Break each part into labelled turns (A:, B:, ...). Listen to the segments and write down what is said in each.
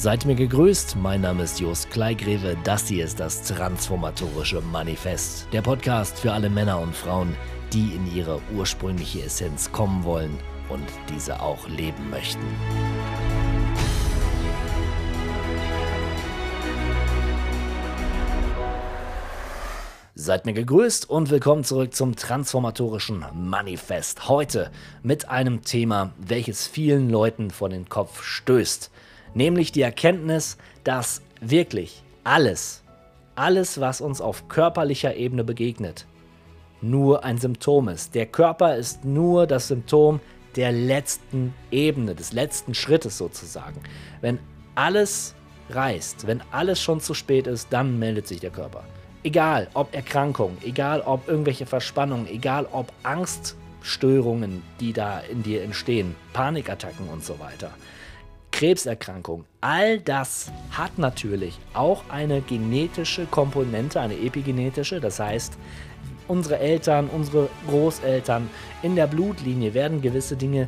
A: Seid mir gegrüßt, mein Name ist Jos Kleigreve, das hier ist das Transformatorische Manifest, der Podcast für alle Männer und Frauen, die in ihre ursprüngliche Essenz kommen wollen und diese auch leben möchten. Seid mir gegrüßt und willkommen zurück zum transformatorischen Manifest. Heute mit einem Thema, welches vielen Leuten vor den Kopf stößt nämlich die Erkenntnis, dass wirklich alles, alles, was uns auf körperlicher Ebene begegnet, nur ein Symptom ist. Der Körper ist nur das Symptom der letzten Ebene, des letzten Schrittes sozusagen. Wenn alles reißt, wenn alles schon zu spät ist, dann meldet sich der Körper. Egal ob Erkrankung, egal ob irgendwelche Verspannungen, egal ob Angststörungen, die da in dir entstehen, Panikattacken und so weiter. Krebserkrankung. All das hat natürlich auch eine genetische Komponente, eine epigenetische. Das heißt, unsere Eltern, unsere Großeltern in der Blutlinie werden gewisse Dinge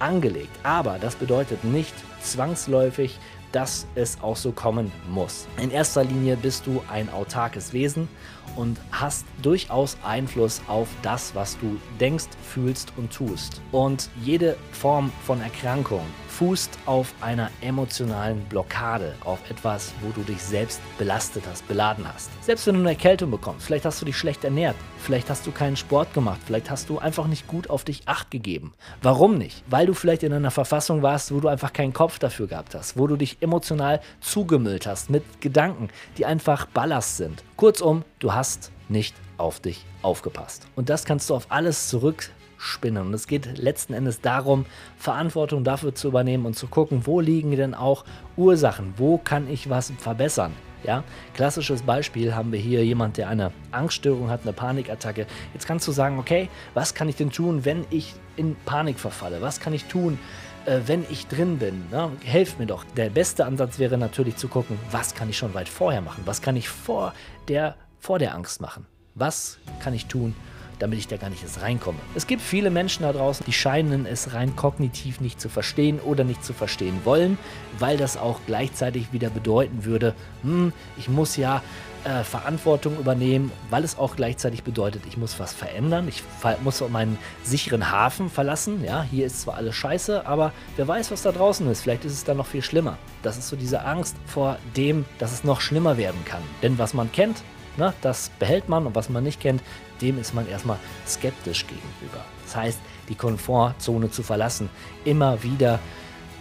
A: angelegt. Aber das bedeutet nicht zwangsläufig, dass es auch so kommen muss. In erster Linie bist du ein autarkes Wesen und hast durchaus Einfluss auf das, was du denkst, fühlst und tust. Und jede Form von Erkrankung fußt auf einer emotionalen Blockade, auf etwas, wo du dich selbst belastet hast, beladen hast. Selbst wenn du eine Erkältung bekommst, vielleicht hast du dich schlecht ernährt, vielleicht hast du keinen Sport gemacht, vielleicht hast du einfach nicht gut auf dich acht gegeben. Warum nicht? Weil du vielleicht in einer Verfassung warst, wo du einfach keinen Kopf dafür gehabt hast, wo du dich emotional zugemüllt hast mit Gedanken, die einfach Ballast sind. Kurzum, du hast nicht auf dich aufgepasst. Und das kannst du auf alles zurück spinnen. Und es geht letzten Endes darum, Verantwortung dafür zu übernehmen und zu gucken, wo liegen denn auch Ursachen, wo kann ich was verbessern. Ja, klassisches Beispiel haben wir hier jemand, der eine Angststörung hat, eine Panikattacke. Jetzt kannst du sagen, okay, was kann ich denn tun, wenn ich in Panik verfalle? Was kann ich tun, äh, wenn ich drin bin? Na, helft mir doch. Der beste Ansatz wäre natürlich zu gucken, was kann ich schon weit vorher machen? Was kann ich vor der, vor der Angst machen? Was kann ich tun, damit ich da gar nicht erst reinkomme. Es gibt viele Menschen da draußen, die scheinen es rein kognitiv nicht zu verstehen oder nicht zu verstehen wollen, weil das auch gleichzeitig wieder bedeuten würde, hm, ich muss ja äh, Verantwortung übernehmen, weil es auch gleichzeitig bedeutet, ich muss was verändern, ich muss meinen sicheren Hafen verlassen. Ja, hier ist zwar alles scheiße, aber wer weiß, was da draußen ist. Vielleicht ist es dann noch viel schlimmer. Das ist so diese Angst vor dem, dass es noch schlimmer werden kann. Denn was man kennt, Ne, das behält man und was man nicht kennt, dem ist man erstmal skeptisch gegenüber. Das heißt, die Komfortzone zu verlassen, immer wieder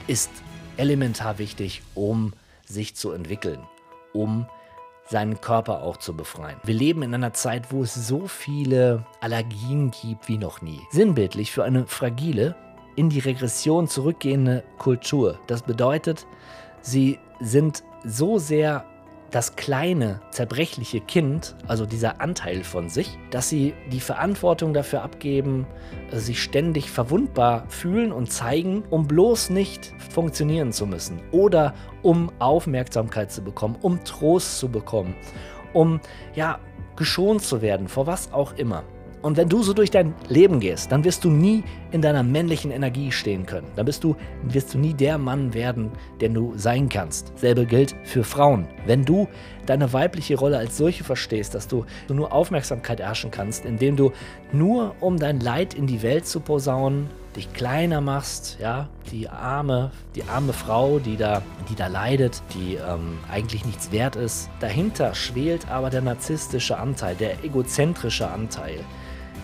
A: ist elementar wichtig, um sich zu entwickeln, um seinen Körper auch zu befreien. Wir leben in einer Zeit, wo es so viele Allergien gibt wie noch nie. Sinnbildlich für eine fragile, in die Regression zurückgehende Kultur. Das bedeutet, sie sind so sehr das kleine, zerbrechliche Kind, also dieser Anteil von sich, dass sie die Verantwortung dafür abgeben, äh, sich ständig verwundbar fühlen und zeigen, um bloß nicht funktionieren zu müssen oder um Aufmerksamkeit zu bekommen, um Trost zu bekommen, um ja geschont zu werden, vor was auch immer. Und wenn du so durch dein Leben gehst, dann wirst du nie in deiner männlichen Energie stehen können. Dann bist du, wirst du nie der Mann werden, der du sein kannst. Selbe gilt für Frauen. Wenn du deine weibliche Rolle als solche verstehst, dass du nur Aufmerksamkeit erhaschen kannst, indem du nur um dein Leid in die Welt zu posaunen, dich kleiner machst, ja, die arme, die arme Frau, die da, die da leidet, die ähm, eigentlich nichts wert ist. Dahinter schwelt aber der narzisstische Anteil, der egozentrische Anteil,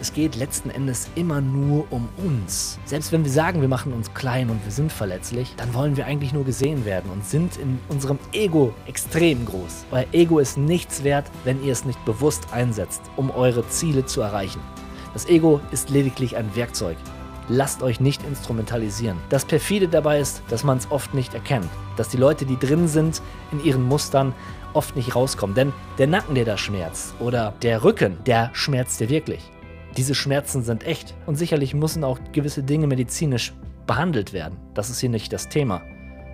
A: es geht letzten Endes immer nur um uns. Selbst wenn wir sagen, wir machen uns klein und wir sind verletzlich, dann wollen wir eigentlich nur gesehen werden und sind in unserem Ego extrem groß. Euer Ego ist nichts wert, wenn ihr es nicht bewusst einsetzt, um eure Ziele zu erreichen. Das Ego ist lediglich ein Werkzeug. Lasst euch nicht instrumentalisieren. Das perfide dabei ist, dass man es oft nicht erkennt. Dass die Leute, die drin sind, in ihren Mustern oft nicht rauskommen. Denn der Nacken, der da schmerzt, oder der Rücken, der schmerzt dir wirklich. Diese Schmerzen sind echt und sicherlich müssen auch gewisse Dinge medizinisch behandelt werden. Das ist hier nicht das Thema.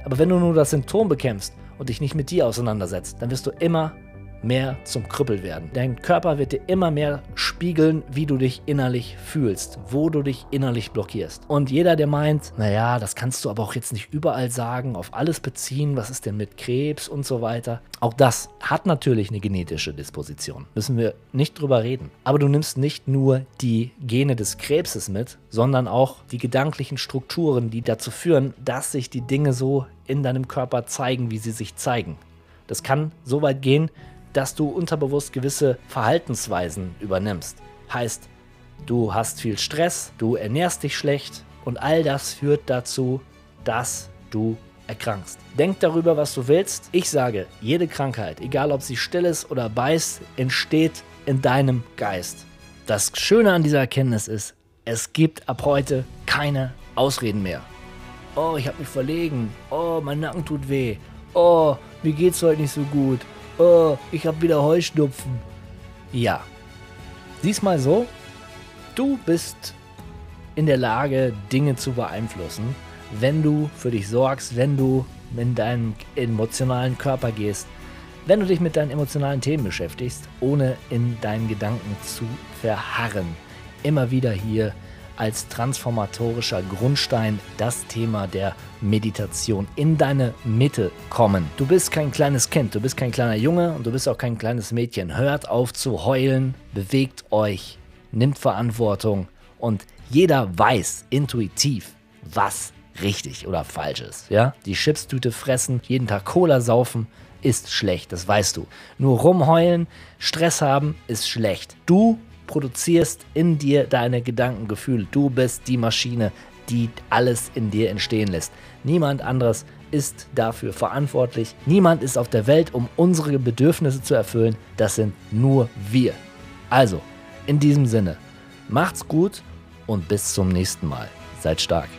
A: Aber wenn du nur das Symptom bekämpfst und dich nicht mit dir auseinandersetzt, dann wirst du immer mehr zum Krüppel werden. Dein Körper wird dir immer mehr spiegeln, wie du dich innerlich fühlst, wo du dich innerlich blockierst. Und jeder, der meint, naja, das kannst du aber auch jetzt nicht überall sagen, auf alles beziehen, was ist denn mit Krebs und so weiter. Auch das hat natürlich eine genetische Disposition. Müssen wir nicht drüber reden. Aber du nimmst nicht nur die Gene des Krebses mit, sondern auch die gedanklichen Strukturen, die dazu führen, dass sich die Dinge so in deinem Körper zeigen, wie sie sich zeigen. Das kann so weit gehen, dass du unterbewusst gewisse Verhaltensweisen übernimmst. Heißt, du hast viel Stress, du ernährst dich schlecht und all das führt dazu, dass du erkrankst. Denk darüber, was du willst. Ich sage, jede Krankheit, egal ob sie still ist oder beißt, entsteht in deinem Geist. Das Schöne an dieser Erkenntnis ist, es gibt ab heute keine Ausreden mehr. Oh, ich habe mich verlegen. Oh, mein Nacken tut weh. Oh, mir geht's heute nicht so gut. Oh, ich habe wieder Heuschnupfen. Ja. Sieh's mal so. Du bist in der Lage, Dinge zu beeinflussen, wenn du für dich sorgst, wenn du in deinen emotionalen Körper gehst, wenn du dich mit deinen emotionalen Themen beschäftigst, ohne in deinen Gedanken zu verharren. Immer wieder hier als transformatorischer Grundstein das Thema der Meditation in deine Mitte kommen. Du bist kein kleines Kind, du bist kein kleiner Junge und du bist auch kein kleines Mädchen. Hört auf zu heulen, bewegt euch, nimmt Verantwortung und jeder weiß intuitiv, was richtig oder falsch ist. Ja? Die Chipstüte fressen, jeden Tag Cola saufen, ist schlecht, das weißt du. Nur rumheulen, Stress haben, ist schlecht. Du produzierst in dir deine Gedankengefühle. Du bist die Maschine, die alles in dir entstehen lässt. Niemand anderes ist dafür verantwortlich. Niemand ist auf der Welt, um unsere Bedürfnisse zu erfüllen. Das sind nur wir. Also, in diesem Sinne, macht's gut und bis zum nächsten Mal. Seid stark.